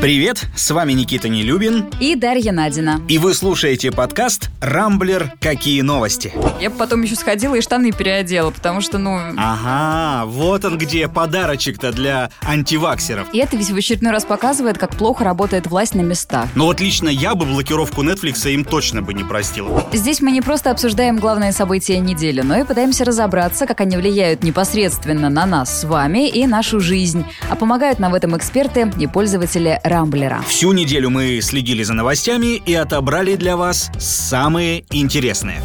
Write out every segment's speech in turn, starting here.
Привет, с вами Никита Нелюбин. И Дарья Надина. И вы слушаете подкаст «Рамблер. Какие новости?». Я бы потом еще сходила и штаны переодела, потому что, ну... Ага, вот он где подарочек-то для антиваксеров. И это ведь в очередной раз показывает, как плохо работает власть на местах. Но вот лично я бы блокировку Netflix им точно бы не простил. Здесь мы не просто обсуждаем главные события недели, но и пытаемся разобраться, как они влияют непосредственно на нас с вами и нашу жизнь. А помогают нам в этом эксперты и пользователи Рамблера. Всю неделю мы следили за новостями и отобрали для вас самые интересные.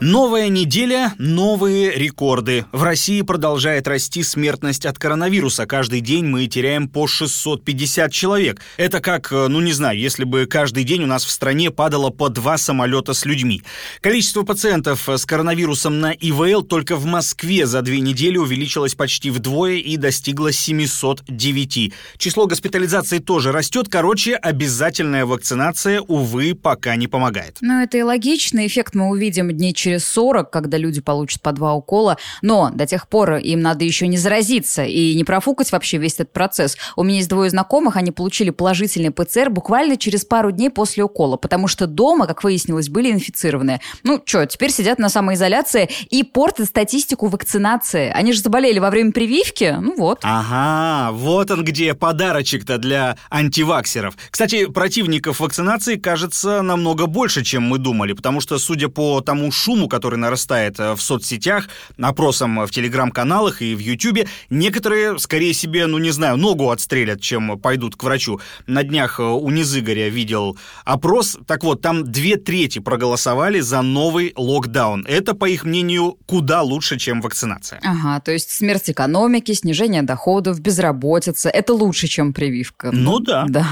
Новая неделя, новые рекорды. В России продолжает расти смертность от коронавируса. Каждый день мы теряем по 650 человек. Это как, э, ну не знаю, если бы каждый день у нас в стране падало по два самолета с людьми. Количество пациентов с коронавирусом на ИВЛ только в Москве за две недели увеличилось почти вдвое и достигло 709. Число госпитализаций тоже растет. Короче, обязательная вакцинация, увы, пока не помогает. Ну, это и логично. Эффект мы увидим дней через через 40, когда люди получат по два укола. Но до тех пор им надо еще не заразиться и не профукать вообще весь этот процесс. У меня есть двое знакомых, они получили положительный ПЦР буквально через пару дней после укола, потому что дома, как выяснилось, были инфицированные. Ну что, теперь сидят на самоизоляции и портят статистику вакцинации. Они же заболели во время прививки, ну вот. Ага, вот он где подарочек-то для антиваксеров. Кстати, противников вакцинации кажется намного больше, чем мы думали, потому что, судя по тому шуму, шуму, который нарастает э, в соцсетях, опросам в телеграм-каналах и в Ютубе, некоторые, скорее себе, ну не знаю, ногу отстрелят, чем пойдут к врачу. На днях э, у Низыгоря видел опрос. Так вот, там две трети проголосовали за новый локдаун. Это, по их мнению, куда лучше, чем вакцинация. Ага, то есть смерть экономики, снижение доходов, безработица – это лучше, чем прививка. Ну да. Да.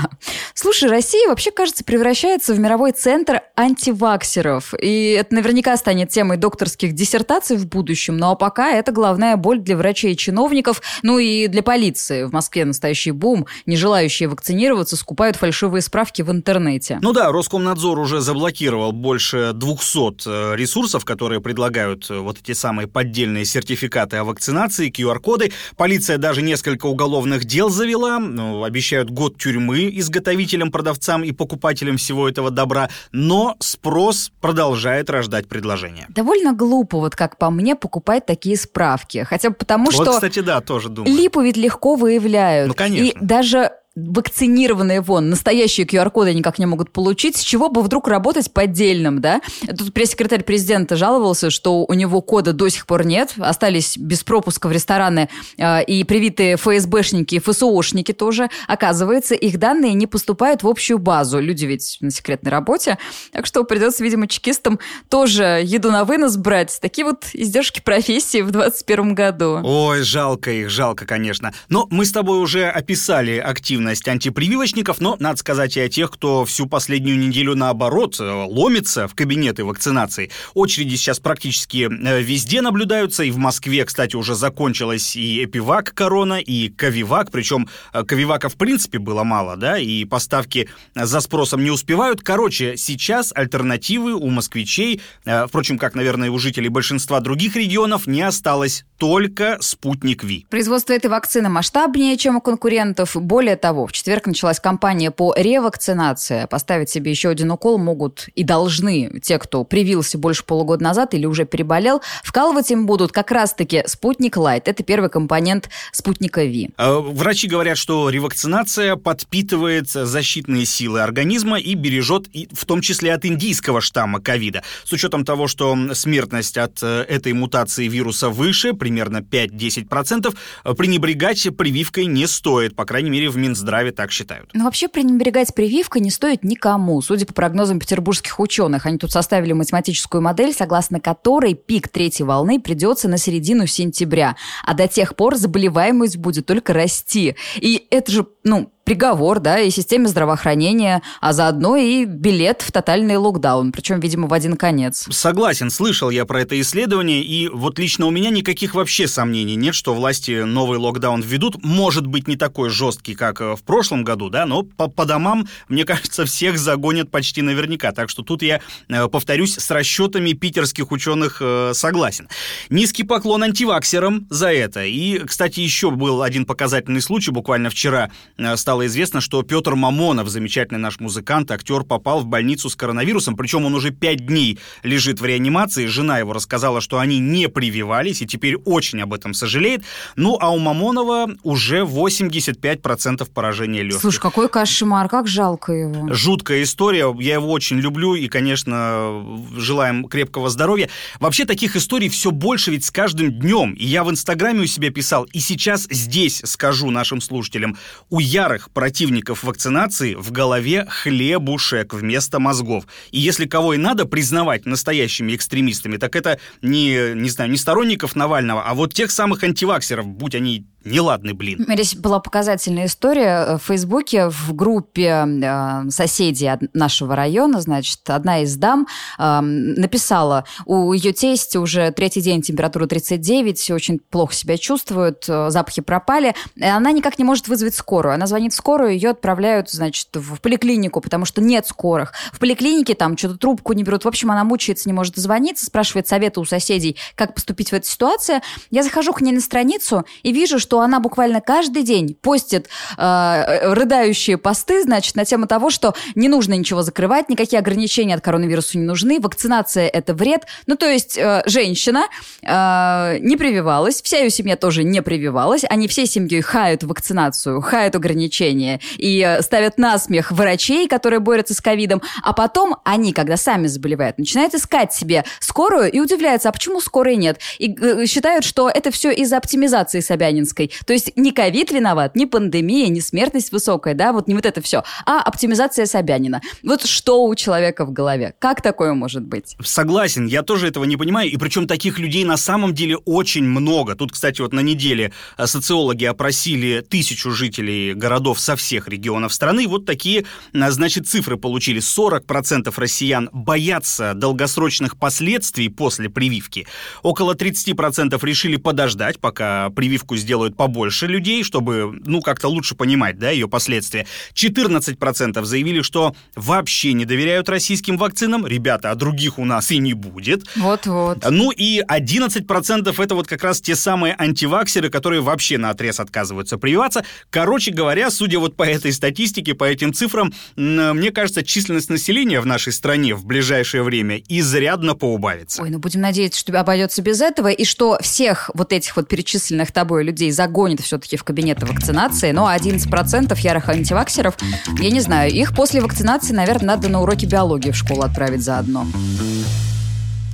Слушай, Россия вообще, кажется, превращается в мировой центр антиваксеров. И это наверняка станет станет темой докторских диссертаций в будущем, ну, а пока это главная боль для врачей и чиновников, ну и для полиции. В Москве настоящий бум. Не желающие вакцинироваться скупают фальшивые справки в интернете. Ну да, Роскомнадзор уже заблокировал больше 200 э, ресурсов, которые предлагают э, вот эти самые поддельные сертификаты о вакцинации, QR-коды. Полиция даже несколько уголовных дел завела, ну, обещают год тюрьмы изготовителям, продавцам и покупателям всего этого добра, но спрос продолжает рождать предложения приложения. Довольно глупо, вот как по мне, покупать такие справки. Хотя бы потому, вот, что... кстати, да, тоже думаю. Липу ведь легко выявляют. Ну, конечно. И даже вакцинированные вон, настоящие QR-коды никак не могут получить, с чего бы вдруг работать поддельным, да? Тут пресс-секретарь президента жаловался, что у него кода до сих пор нет, остались без пропуска в рестораны э, и привитые ФСБшники и ФСОшники тоже. Оказывается, их данные не поступают в общую базу. Люди ведь на секретной работе, так что придется, видимо, чекистам тоже еду на вынос брать. Такие вот издержки профессии в 2021 году. Ой, жалко их, жалко, конечно. Но мы с тобой уже описали активно активность антипрививочников, но надо сказать и о тех, кто всю последнюю неделю наоборот э, ломится в кабинеты вакцинации. Очереди сейчас практически э, везде наблюдаются, и в Москве, кстати, уже закончилась и Эпивак корона, и Ковивак, причем э, Ковивака в принципе было мало, да, и поставки за спросом не успевают. Короче, сейчас альтернативы у москвичей, впрочем, как, наверное, у жителей большинства других регионов, не осталось только спутник Ви. Производство этой вакцины масштабнее, чем у конкурентов. Более того, того, в четверг началась кампания по ревакцинации. Поставить себе еще один укол могут и должны те, кто привился больше полугода назад или уже переболел. Вкалывать им будут как раз-таки спутник Лайт. Это первый компонент спутника Ви. А, врачи говорят, что ревакцинация подпитывает защитные силы организма и бережет в том числе от индийского штамма ковида. С учетом того, что смертность от э, этой мутации вируса выше, примерно 5-10%, пренебрегать прививкой не стоит, по крайней мере, в Минздраве Минздраве так считают. Но вообще пренебрегать прививкой не стоит никому. Судя по прогнозам петербургских ученых, они тут составили математическую модель, согласно которой пик третьей волны придется на середину сентября, а до тех пор заболеваемость будет только расти. И это же, ну, приговор, да, и системе здравоохранения, а заодно и билет в тотальный локдаун, причем, видимо, в один конец. Согласен, слышал я про это исследование, и вот лично у меня никаких вообще сомнений нет, что власти новый локдаун введут. Может быть, не такой жесткий, как э, в прошлом году, да, но по, по домам, мне кажется, всех загонят почти наверняка. Так что тут я, э, повторюсь, с расчетами питерских ученых э, согласен. Низкий поклон антиваксерам за это. И, кстати, еще был один показательный случай, буквально вчера стало стало известно, что Петр Мамонов, замечательный наш музыкант, актер, попал в больницу с коронавирусом, причем он уже пять дней лежит в реанимации. Жена его рассказала, что они не прививались и теперь очень об этом сожалеет. Ну, а у Мамонова уже 85% поражения легких. Слушай, какой кошмар, как жалко его. Жуткая история, я его очень люблю и, конечно, желаем крепкого здоровья. Вообще таких историй все больше ведь с каждым днем. И я в Инстаграме у себя писал, и сейчас здесь скажу нашим слушателям, у ярых противников вакцинации в голове хлебушек вместо мозгов. И если кого и надо признавать настоящими экстремистами, так это не, не знаю, не сторонников Навального, а вот тех самых антиваксеров, будь они неладный блин. Здесь была показательная история э, в Фейсбуке в группе э, соседей нашего района, значит, одна из дам э, написала, у ее тести уже третий день температура 39, очень плохо себя чувствует, э, запахи пропали, она никак не может вызвать скорую. Она звонит в скорую, ее отправляют, значит, в поликлинику, потому что нет скорых. В поликлинике там что-то трубку не берут. В общем, она мучается, не может звониться, спрашивает советы у соседей, как поступить в этой ситуации. Я захожу к ней на страницу и вижу, что что она буквально каждый день постит э, рыдающие посты, значит, на тему того, что не нужно ничего закрывать, никакие ограничения от коронавируса не нужны, вакцинация – это вред. Ну, то есть э, женщина э, не прививалась, вся ее семья тоже не прививалась, они всей семьей хают вакцинацию, хают ограничения и э, ставят на смех врачей, которые борются с ковидом, а потом они, когда сами заболевают, начинают искать себе скорую и удивляются, а почему скорой нет? И э, считают, что это все из-за оптимизации Собянинской экономикой. То есть не ковид виноват, не пандемия, не смертность высокая, да, вот не вот это все, а оптимизация Собянина. Вот что у человека в голове? Как такое может быть? Согласен, я тоже этого не понимаю, и причем таких людей на самом деле очень много. Тут, кстати, вот на неделе э, социологи опросили тысячу жителей городов со всех регионов страны, вот такие, э, значит, цифры получили. 40% россиян боятся долгосрочных последствий после прививки. Около 30% решили подождать, пока прививку сделают делают побольше людей, чтобы, ну, как-то лучше понимать, да, ее последствия. 14% заявили, что вообще не доверяют российским вакцинам. Ребята, а других у нас и не будет. Вот-вот. Ну и 11% это вот как раз те самые антиваксеры, которые вообще на отрез отказываются прививаться. Короче говоря, судя вот по этой статистике, по этим цифрам, мне кажется, численность населения в нашей стране в ближайшее время изрядно поубавится. Ой, ну будем надеяться, что обойдется без этого, и что всех вот этих вот перечисленных тобой людей загонит все-таки в кабинеты вакцинации, но 11% ярых антиваксеров, я не знаю, их после вакцинации, наверное, надо на уроки биологии в школу отправить заодно.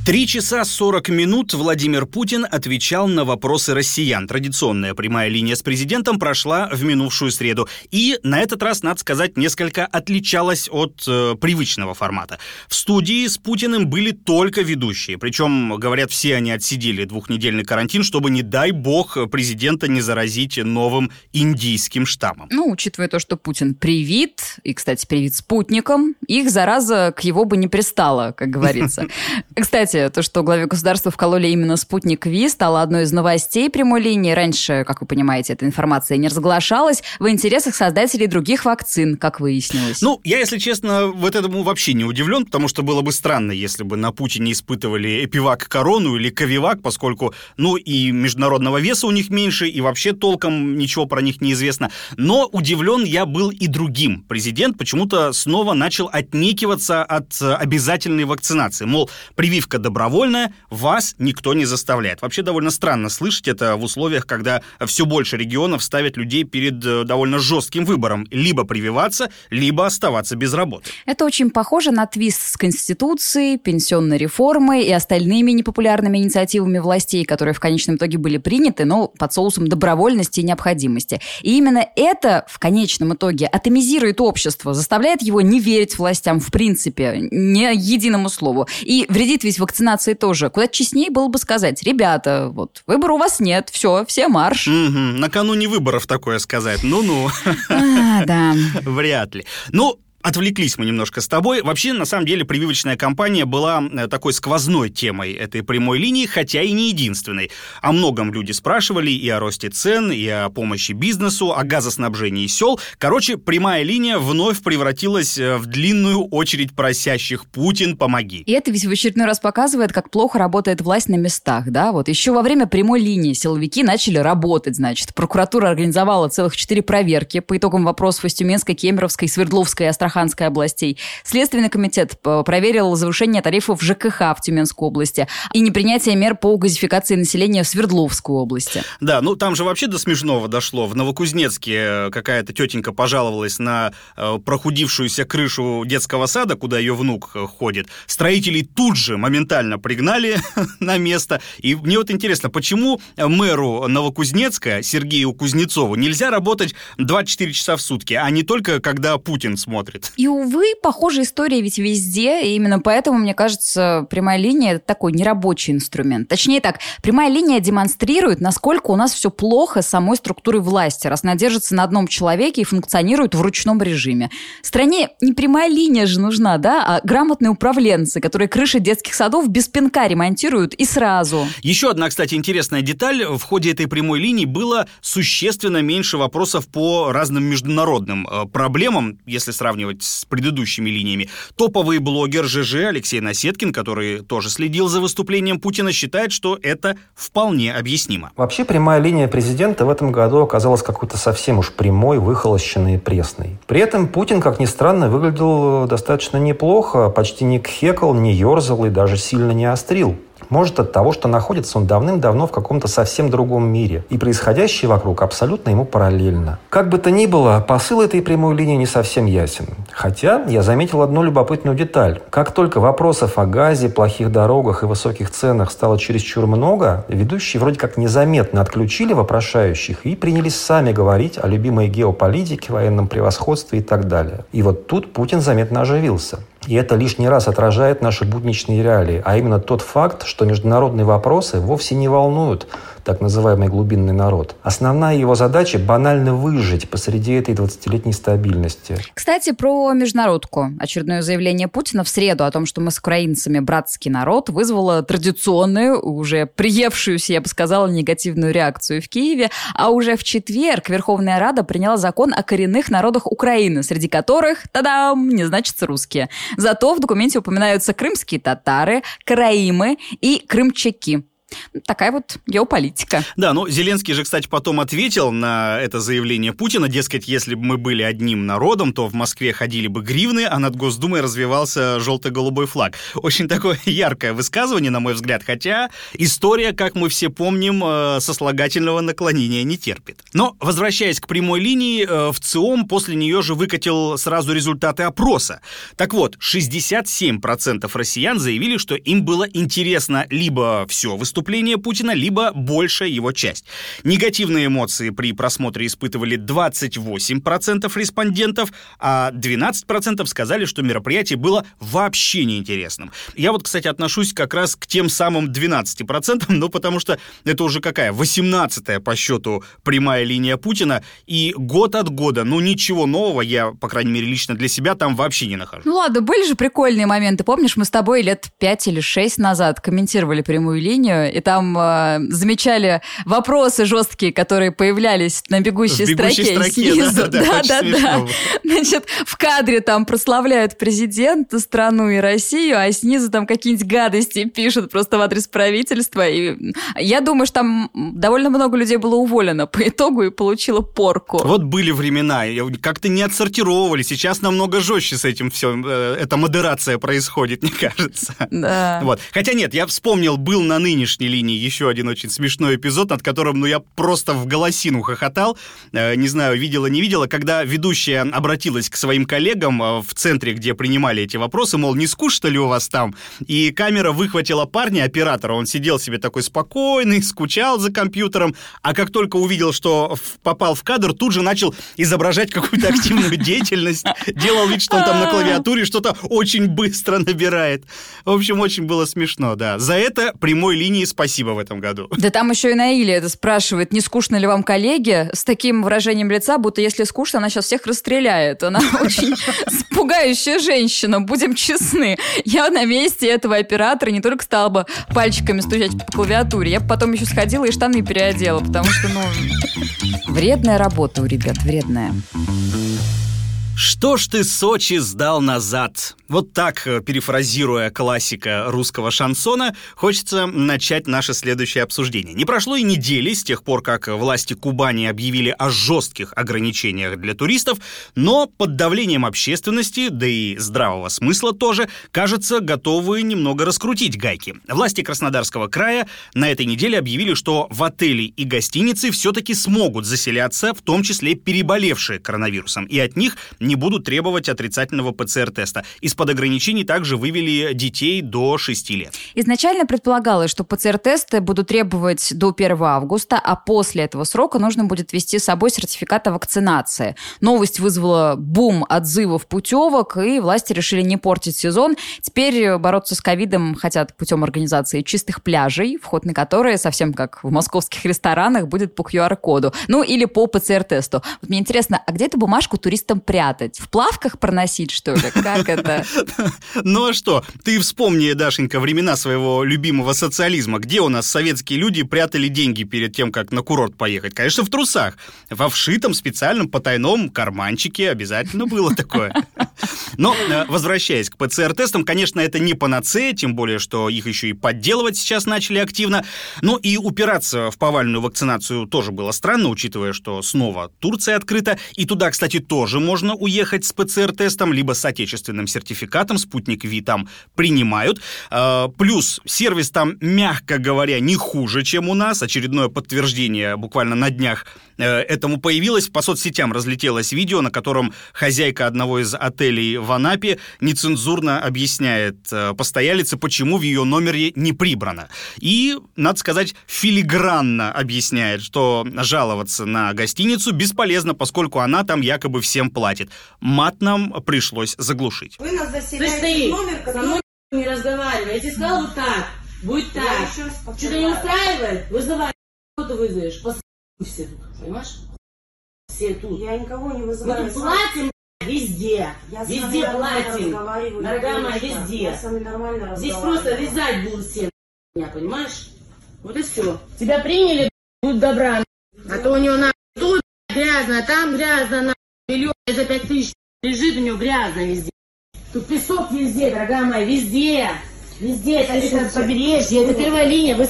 Три часа сорок минут Владимир Путин отвечал на вопросы россиян. Традиционная прямая линия с президентом прошла в минувшую среду. И на этот раз, надо сказать, несколько отличалась от э, привычного формата. В студии с Путиным были только ведущие. Причем, говорят, все они отсидели двухнедельный карантин, чтобы, не дай бог, президента не заразить новым индийским штаммом. Ну, учитывая то, что Путин привит, и, кстати, привит спутником, их зараза к его бы не пристала, как говорится. Кстати, кстати, то, что главе государства вкололи именно спутник Ви, стало одной из новостей прямой линии. Раньше, как вы понимаете, эта информация не разглашалась в интересах создателей других вакцин, как выяснилось. Ну, я, если честно, вот этому вообще не удивлен, потому что было бы странно, если бы на Путине испытывали эпивак корону или ковивак, поскольку, ну, и международного веса у них меньше, и вообще толком ничего про них не известно. Но удивлен я был и другим. Президент почему-то снова начал отнекиваться от обязательной вакцинации. Мол, прививка добровольная, вас никто не заставляет. Вообще довольно странно слышать это в условиях, когда все больше регионов ставят людей перед э, довольно жестким выбором. Либо прививаться, либо оставаться без работы. Это очень похоже на твист с Конституцией, пенсионной реформой и остальными непопулярными инициативами властей, которые в конечном итоге были приняты, но под соусом добровольности и необходимости. И именно это в конечном итоге атомизирует общество, заставляет его не верить властям в принципе, ни единому слову. И вредит весь вакцинации вакцинации тоже. Куда честнее было бы сказать, ребята, вот, выбора у вас нет, все, все марш. Угу, накануне выборов такое сказать, ну-ну. А, да. Вряд ли. Ну, отвлеклись мы немножко с тобой. Вообще, на самом деле, прививочная кампания была такой сквозной темой этой прямой линии, хотя и не единственной. О многом люди спрашивали и о росте цен, и о помощи бизнесу, о газоснабжении сел. Короче, прямая линия вновь превратилась э, в длинную очередь просящих «Путин, помоги». И это ведь в очередной раз показывает, как плохо работает власть на местах, да? Вот еще во время прямой линии силовики начали работать, значит. Прокуратура организовала целых четыре проверки по итогам вопросов из Тюменской, Кемеровской, Свердловской и Астраханской областей. Следственный комитет э, проверил завышение тарифов ЖКХ в Тюменской области и непринятие мер по газификации населения в Свердловской области. Да, ну там же вообще до смешного дошло. В Новокузнецке э, какая-то тетенька пожаловалась на э, прохудившуюся крышу детского сада, куда ее внук ходит. Строителей тут же моментально пригнали на место. И мне вот интересно, почему мэру Новокузнецка Сергею Кузнецову нельзя работать 24 часа в сутки, а не только когда Путин смотрит? И, увы, похожая история ведь везде, и именно поэтому, мне кажется, прямая линия – это такой нерабочий инструмент. Точнее так, прямая линия демонстрирует, насколько у нас все плохо с самой структурой власти, раз она держится на одном человеке и функционирует в ручном режиме. Стране не прямая линия же нужна, да, а грамотные управленцы, которые крыши детских садов без пинка ремонтируют и сразу. Еще одна, кстати, интересная деталь. В ходе этой прямой линии было существенно меньше вопросов по разным международным э, проблемам, если сравнивать с предыдущими линиями. Топовый блогер ЖЖ Алексей Насеткин, который тоже следил за выступлением Путина, считает, что это вполне объяснимо. Вообще прямая линия президента в этом году оказалась какой-то совсем уж прямой, выхолощенной и пресной. При этом Путин, как ни странно, выглядел достаточно неплохо, почти не кхекал, не ерзал и даже сильно не острил. Может от того, что находится он давным-давно в каком-то совсем другом мире, и происходящее вокруг абсолютно ему параллельно. Как бы то ни было, посыл этой прямой линии не совсем ясен. Хотя я заметил одну любопытную деталь. Как только вопросов о газе, плохих дорогах и высоких ценах стало чересчур много, ведущие вроде как незаметно отключили вопрошающих и принялись сами говорить о любимой геополитике, военном превосходстве и так далее. И вот тут Путин заметно оживился. И это лишний раз отражает наши будничные реалии, а именно тот факт, что международные вопросы вовсе не волнуют так называемый глубинный народ. Основная его задача – банально выжить посреди этой 20-летней стабильности. Кстати, про международку. Очередное заявление Путина в среду о том, что мы с украинцами братский народ, вызвало традиционную, уже приевшуюся, я бы сказала, негативную реакцию в Киеве. А уже в четверг Верховная Рада приняла закон о коренных народах Украины, среди которых, тадам, не значится русские. Зато в документе упоминаются крымские татары, караимы и крымчаки. Такая вот геополитика. Да, ну Зеленский же, кстати, потом ответил на это заявление Путина, дескать, если бы мы были одним народом, то в Москве ходили бы гривны, а над Госдумой развивался желто-голубой флаг. Очень такое яркое высказывание, на мой взгляд, хотя история, как мы все помним, э, сослагательного наклонения не терпит. Но, возвращаясь к прямой линии, э, в ЦИОМ после нее же выкатил сразу результаты опроса. Так вот, 67% россиян заявили, что им было интересно либо все выступление, выступления Путина, либо большая его часть. Негативные эмоции при просмотре испытывали 28% респондентов, а 12% сказали, что мероприятие было вообще неинтересным. Я вот, кстати, отношусь как раз к тем самым 12%, ну потому что это уже какая? 18-я по счету прямая линия Путина, и год от года, ну ничего нового я, по крайней мере, лично для себя там вообще не нахожу. Ну ладно, были же прикольные моменты. Помнишь, мы с тобой лет 5 или 6 назад комментировали прямую линию, и там э, замечали вопросы жесткие, которые появлялись на бегущей, в бегущей строке, строке снизу. Да, да, да, да. Значит, в кадре там прославляют президента, страну и Россию, а снизу там какие-нибудь гадости пишут просто в адрес правительства. И я думаю, что там довольно много людей было уволено по итогу и получило порку. Вот были времена, как-то не отсортировали. Сейчас намного жестче с этим все. Э, эта модерация происходит, мне кажется. Да. Вот. Хотя нет, я вспомнил, был на нынешней сегодняшней линии еще один очень смешной эпизод, над которым, ну, я просто в голосину хохотал. Э, не знаю, видела, не видела, когда ведущая обратилась к своим коллегам э, в центре, где принимали эти вопросы, мол, не скучно ли у вас там? И камера выхватила парня, оператора, он сидел себе такой спокойный, скучал за компьютером, а как только увидел, что попал в кадр, тут же начал изображать какую-то активную деятельность, делал вид, что он там на клавиатуре что-то очень быстро набирает. В общем, очень было смешно, да. За это прямой линии спасибо в этом году. Да там еще и Наиля это спрашивает, не скучно ли вам коллеги, с таким выражением лица, будто если скучно, она сейчас всех расстреляет. Она очень пугающая женщина, будем честны. Я на месте этого оператора не только стала бы пальчиками стучать по клавиатуре, я бы потом еще сходила и штаны переодела, потому что, ну, вредная работа у ребят, вредная. Что ж ты Сочи сдал назад? Вот так, э, перефразируя классика русского шансона, хочется начать наше следующее обсуждение. Не прошло и недели с тех пор, как власти Кубани объявили о жестких ограничениях для туристов, но под давлением общественности, да и здравого смысла тоже, кажется, готовы немного раскрутить гайки. Власти Краснодарского края на этой неделе объявили, что в отели и гостиницы все-таки смогут заселяться, в том числе переболевшие коронавирусом, и от них не будут требовать отрицательного ПЦР-теста. Из-под ограничений также вывели детей до 6 лет. Изначально предполагалось, что ПЦР-тесты будут требовать до 1 августа, а после этого срока нужно будет вести с собой сертификат о вакцинации. Новость вызвала бум отзывов путевок, и власти решили не портить сезон. Теперь бороться с ковидом хотят путем организации чистых пляжей, вход на которые, совсем как в московских ресторанах, будет по QR-коду. Ну или по ПЦР-тесту. Вот мне интересно, а где эту бумажку туристам прятать? Прятать? В плавках проносить, что ли? Как это? Ну а что? Ты вспомни, Дашенька, времена своего любимого социализма. Где у нас советские люди прятали деньги перед тем, как на курорт поехать? Конечно, в трусах. Во вшитом специальном потайном карманчике обязательно было такое. Но, э, возвращаясь к ПЦР-тестам, конечно, это не панацея, тем более, что их еще и подделывать сейчас начали активно. Но и упираться в повальную вакцинацию тоже было странно, учитывая, что снова Турция открыта. И туда, кстати, тоже можно уехать с ПЦР-тестом, либо с отечественным сертификатом, спутник Ви там принимают. А, плюс сервис там, мягко говоря, не хуже, чем у нас. Очередное подтверждение буквально на днях э, этому появилось. По соцсетям разлетелось видео, на котором хозяйка одного из отелей в Анапе нецензурно объясняет э, постоялице, почему в ее номере не прибрано. И, надо сказать, филигранно объясняет, что жаловаться на гостиницу бесполезно, поскольку она там якобы всем платит. Мат нам пришлось заглушить. Вы нас заселяете номер, который... Со мной не разговаривай. Я тебе сказала вот так. Будет так. Что-то не устраивает? Вызывай. Кто ты вызовешь? Пос... все тут, понимаешь? Все тут. Я никого не вызываю. Мы тут платим везде. Я везде платим. Дорогая моя, везде. Я с вами нормально Здесь просто вязать будут все. Меня, понимаешь? Вот и все. Тебя приняли, будь добра. А то у него на тут грязно, там грязно, на за пять тысяч лежит у него грязно везде. Тут песок везде, дорогая моя, везде. Везде, это побережье, это первая линия. Вы,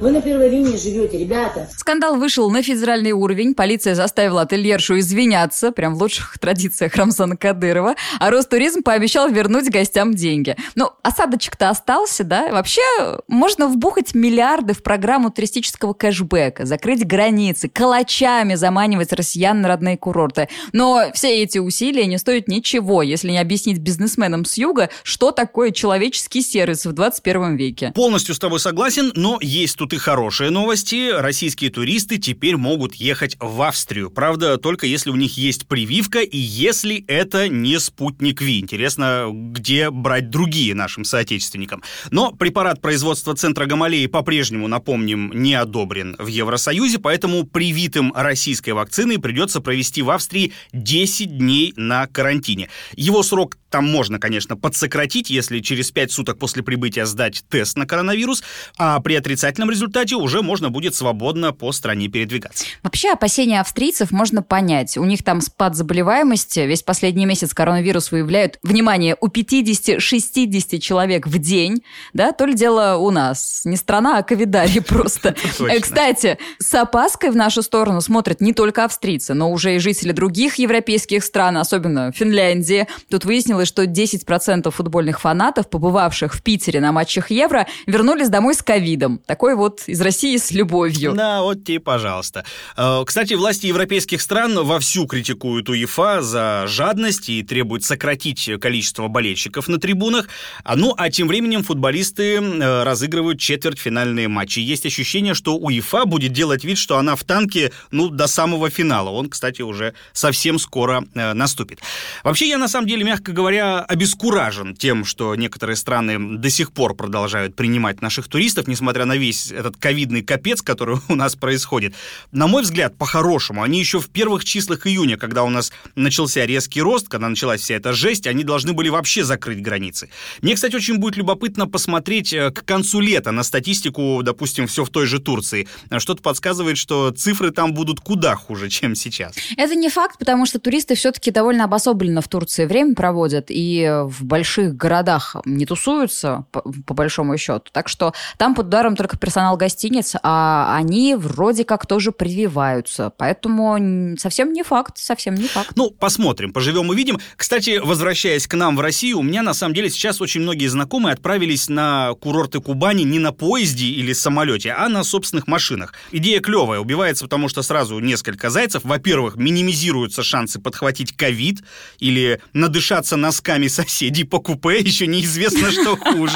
вы на первой линии живете, ребята. Скандал вышел на федеральный уровень. Полиция заставила ательершу извиняться, прям в лучших традициях Рамзана Кадырова. А Ростуризм пообещал вернуть гостям деньги. Ну, осадочек-то остался, да? Вообще, можно вбухать миллиарды в программу туристического кэшбэка, закрыть границы, калачами заманивать россиян на родные курорты. Но все эти усилия не стоят ничего, если не объяснить бизнесменам с юга, что такое человеческий сервис в 21 веке. Полностью с тобой согласен, но есть тут и хорошие новости. Российские туристы теперь могут ехать в Австрию. Правда, только если у них есть прививка и если это не спутник Ви. Интересно, где брать другие нашим соотечественникам. Но препарат производства центра Гамалеи по-прежнему, напомним, не одобрен в Евросоюзе, поэтому привитым российской вакциной придется провести в Австрии 10 дней на карантине. Его срок там можно, конечно, подсократить, если через 5 суток после прибытия сдать тест на коронавирус, а при отрицательном результате уже можно будет свободно по стране передвигаться. Вообще опасения австрийцев можно понять. У них там спад заболеваемости. Весь последний месяц коронавирус выявляют, внимание, у 50-60 человек в день. Да, то ли дело у нас. Не страна, а ковидарий просто. Кстати, с опаской в нашу сторону смотрят не только австрийцы, но уже и жители других европейских стран, особенно Финляндии. Тут выяснилось, что 10% футбольных фанатов, побывавших в Питере на матчах Евро, вернулись домой с ковидом. Такой вот из России с любовью. Да, вот тебе, пожалуйста. Э, кстати, власти европейских стран вовсю критикуют УЕФА за жадность и требуют сократить количество болельщиков на трибунах. А, ну, а тем временем футболисты э, разыгрывают четвертьфинальные матчи. Есть ощущение, что УЕФА будет делать вид, что она в танке, ну, до самого финала. Он, кстати, уже совсем скоро э, наступит. Вообще, я на самом деле, мягко говоря, обескуражен тем, что некоторые страны до сих пор продолжают принимать наших туристов, несмотря на весь этот ковидный капец, который у нас происходит. На мой взгляд, по-хорошему, они еще в первых числах июня, когда у нас начался резкий рост, когда началась вся эта жесть, они должны были вообще закрыть границы. Мне, кстати, очень будет любопытно посмотреть э, к концу лета на статистику, допустим, все в той же Турции. Что-то подсказывает, что цифры там будут куда хуже, чем сейчас. Это не факт, потому что туристы все-таки довольно обособленно в Турции время проводят и в больших городах не тусуются, по, по большому счету. Так что там под ударом только персонал гостиниц, а они вроде как тоже прививаются. Поэтому совсем не факт, совсем не факт. Ну, посмотрим, поживем увидим. Кстати, возвращаясь к нам в Россию, у меня на самом деле сейчас очень многие знакомые отправились на курорты Кубани не на поезде или самолете, а на собственных машинах. Идея клевая, убивается, потому что сразу несколько зайцев. Во-первых, минимизируются шансы подхватить ковид или надышаться носками соседей по купе, еще неизвестно, что хуже.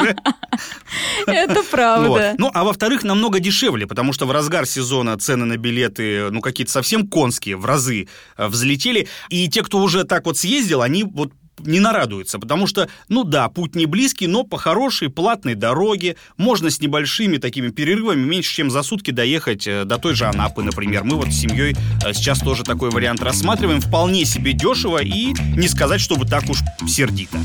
Это правда. Ну, а во-вторых, намного дешевле, потому что в разгар сезона цены на билеты, ну, какие-то совсем конские, в разы э, взлетели. И те, кто уже так вот съездил, они вот не нарадуется, потому что, ну да, путь не близкий, но по хорошей платной дороге можно с небольшими такими перерывами меньше, чем за сутки доехать э, до той же Анапы, например. Мы вот с семьей э, сейчас тоже такой вариант рассматриваем, вполне себе дешево и не сказать, чтобы так уж сердито.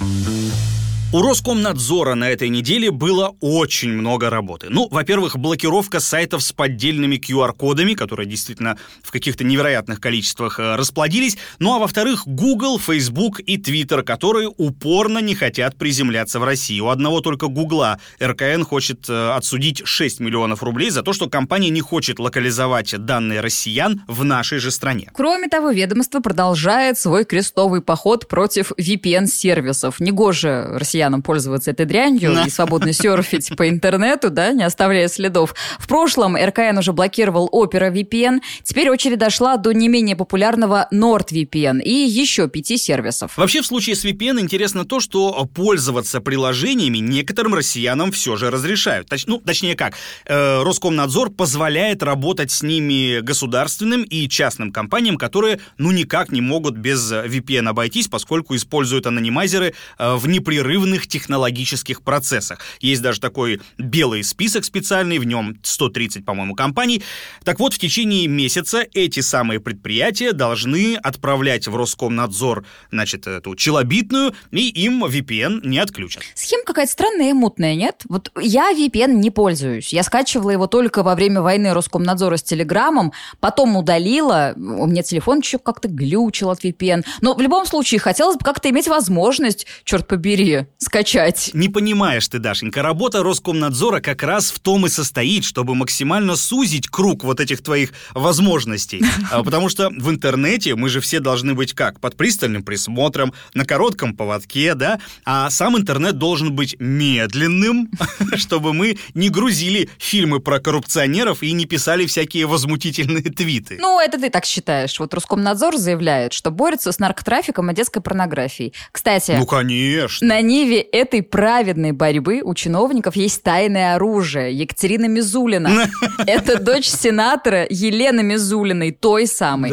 У Роскомнадзора на этой неделе было очень много работы. Ну, во-первых, блокировка сайтов с поддельными QR-кодами, которые действительно в каких-то невероятных количествах э, расплодились. Ну, а во-вторых, Google, Facebook и Twitter, которые упорно не хотят приземляться в России. У одного только Гугла РКН хочет э, отсудить 6 миллионов рублей за то, что компания не хочет локализовать данные россиян в нашей же стране. Кроме того, ведомство продолжает свой крестовый поход против VPN-сервисов. Негоже россиян россиянам пользоваться этой дрянью и свободно серфить по интернету, да, не оставляя следов. В прошлом РКН уже блокировал Opera VPN, теперь очередь дошла до не менее популярного NordVPN и еще пяти сервисов. Вообще, в случае с VPN интересно то, что пользоваться приложениями некоторым россиянам все же разрешают. Точ, ну, точнее как, э, Роскомнадзор позволяет работать с ними государственным и частным компаниям, которые, ну, никак не могут без VPN обойтись, поскольку используют анонимайзеры э, в непрерывном активных технологических процессах. Есть даже такой белый список специальный, в нем 130, по-моему, компаний. Так вот, в течение месяца эти самые предприятия должны отправлять в Роскомнадзор, значит, эту челобитную, и им VPN не отключат. Схема какая-то странная и мутная, нет? Вот я VPN не пользуюсь. Я скачивала его только во время войны Роскомнадзора с Телеграмом, потом удалила. У меня телефон еще как-то глючил от VPN. Но в любом случае хотелось бы как-то иметь возможность, черт побери, скачать. Не понимаешь ты, Дашенька, работа Роскомнадзора как раз в том и состоит, чтобы максимально сузить круг вот этих твоих возможностей. А, потому что в интернете мы же все должны быть как? Под пристальным присмотром, на коротком поводке, да? А сам интернет должен быть медленным, чтобы мы не грузили фильмы про коррупционеров и не писали всякие возмутительные твиты. Ну, это ты так считаешь. Вот Роскомнадзор заявляет, что борется с наркотрафиком и детской порнографией. Кстати... Ну, конечно. На ниве этой праведной борьбы у чиновников есть тайное оружие. Екатерина Мизулина. Это дочь сенатора Елены Мизулиной, той самой.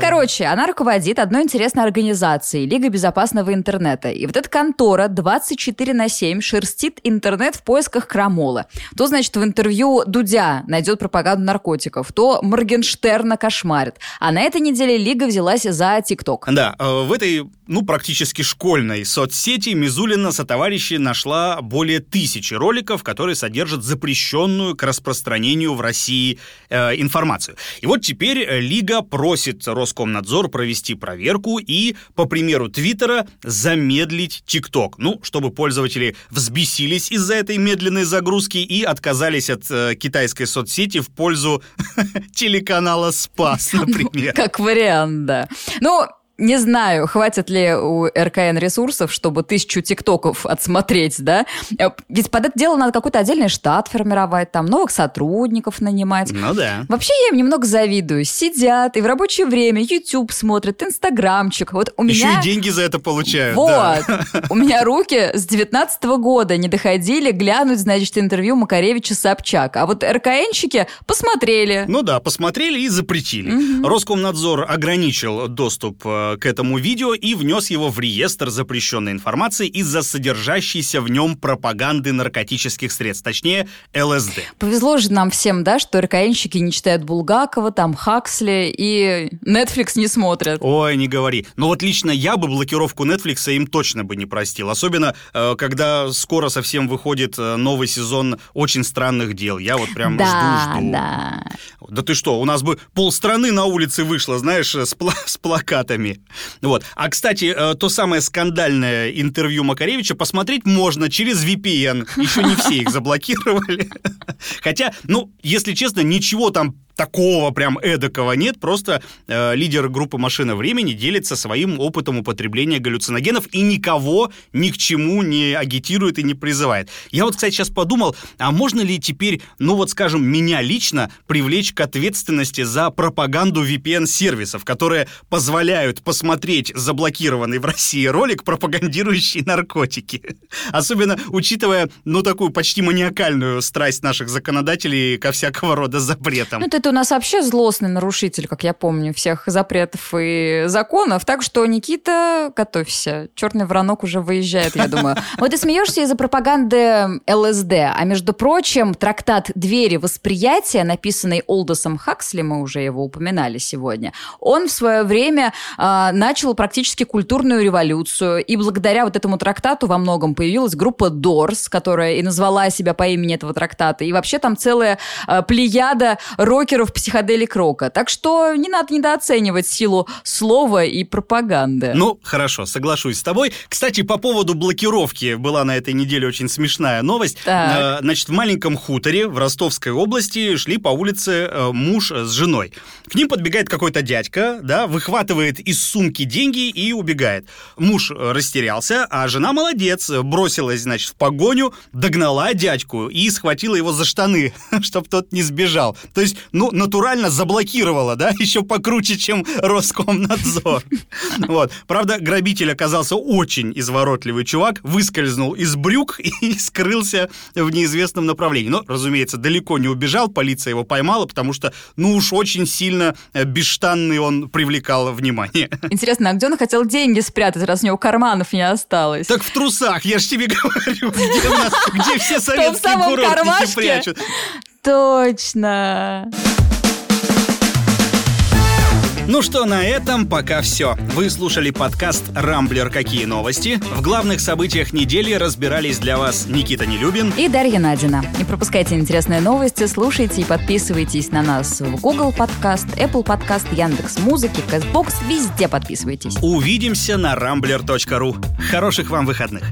Короче, она руководит одной интересной организацией Лига безопасного интернета. И вот эта контора 24 на 7 шерстит интернет в поисках крамола. То, значит, в интервью Дудя найдет пропаганду наркотиков, то Моргенштерна кошмарит. А на этой неделе Лига взялась за ТикТок. Да, э, в этой, ну, практически школьной соцсети Мизулина сотоварищи нашла более тысячи роликов, которые содержат запрещенную к распространению в России э, информацию. И вот теперь э, Лига просит Роскомнадзор провести проверку и, по примеру Твиттера, замедлить ТикТок. Ну, чтобы пользователи взбесились из-за этой медленной загрузки и отказались от э, китайской соцсети в пользу телеканала «Спас», например. Как вариант, да. Ну, не знаю, хватит ли у РКН ресурсов, чтобы тысячу тиктоков отсмотреть, да? Э, ведь под это дело надо какой-то отдельный штат формировать, там новых сотрудников нанимать. Ну да. Вообще я им немного завидую. Сидят и в рабочее время YouTube смотрят, Инстаграмчик. Вот у меня... Еще и деньги за это получают. Вот. Да. У меня руки с 19 года не доходили глянуть, значит, интервью Макаревича Собчак. А вот РКНщики посмотрели. Ну да, посмотрели и запретили. Угу. Роскомнадзор ограничил доступ э, к этому видео и внес его в реестр запрещенной информации из-за содержащейся в нем пропаганды наркотических средств, точнее ЛСД. Повезло же нам всем, да, что РКНщики не читают Булгакова, там Хаксли и Netflix не смотрят. Ой, не говори. Но вот лично я бы блокировку Netflix им точно бы не простил. Особенно, э, когда скоро совсем выходит э, новый сезон «Очень странных дел». Я вот прям Да, жду-жду. да. Да ты что, у нас бы полстраны на улице вышло, знаешь, с, пла- с плакатами. Вот. А, кстати, э, то самое скандальное интервью Макаревича посмотреть можно через VPN. Еще не все их заблокировали. Хотя, ну, если честно, ничего там такого прям эдакого нет, просто э, лидер группы «Машина времени» делится своим опытом употребления галлюциногенов и никого ни к чему не агитирует и не призывает. Я вот, кстати, сейчас подумал, а можно ли теперь, ну вот скажем, меня лично привлечь к ответственности за пропаганду VPN-сервисов, которые позволяют посмотреть заблокированный в России ролик, пропагандирующий наркотики? Особенно учитывая, ну, такую почти маниакальную страсть наших законодателей ко всякого рода запретам. Ну, ты у нас вообще злостный нарушитель, как я помню, всех запретов и законов. Так что, Никита, готовься. Черный воронок уже выезжает, я думаю. Вот ты смеешься из-за пропаганды ЛСД. А между прочим, трактат «Двери восприятия», написанный Олдосом Хаксли, мы уже его упоминали сегодня, он в свое время а, начал практически культурную революцию. И благодаря вот этому трактату во многом появилась группа Doors, которая и назвала себя по имени этого трактата. И вообще там целая а, плеяда рокеров психоделик рока. Так что не надо недооценивать силу слова и пропаганды. Ну, хорошо, соглашусь с тобой. Кстати, по поводу блокировки была на этой неделе очень смешная новость. Так. Э, Значит, в маленьком хуторе в Ростовской области шли по улице э, муж с женой. К ним подбегает какой-то дядька, да, выхватывает из сумки деньги и убегает. Муж э, растерялся, а жена молодец, бросилась, значит, в погоню, догнала дядьку и схватила его за штаны, чтобы тот не сбежал. То есть, ну, натурально заблокировала, да, еще покруче, чем Роскомнадзор. Вот. Правда, грабитель оказался очень изворотливый чувак, выскользнул из брюк и скрылся в неизвестном направлении. Но, разумеется, далеко не убежал, полиция его поймала, потому что, ну уж очень сильно э, бесштанный он привлекал внимание. Интересно, а где он хотел деньги спрятать, раз у него карманов не осталось? Так в трусах, я ж тебе говорю, где, нас- где все советские курортники прячут. Точно. Ну что, на этом пока все. Вы слушали подкаст «Рамблер. Какие новости?». В главных событиях недели разбирались для вас Никита Нелюбин. И Дарья Надина. Не пропускайте интересные новости, слушайте и подписывайтесь на нас в Google подкаст, Apple подкаст, Яндекс Музыки, Castbox, везде подписывайтесь. Увидимся на rambler.ru. Хороших вам выходных.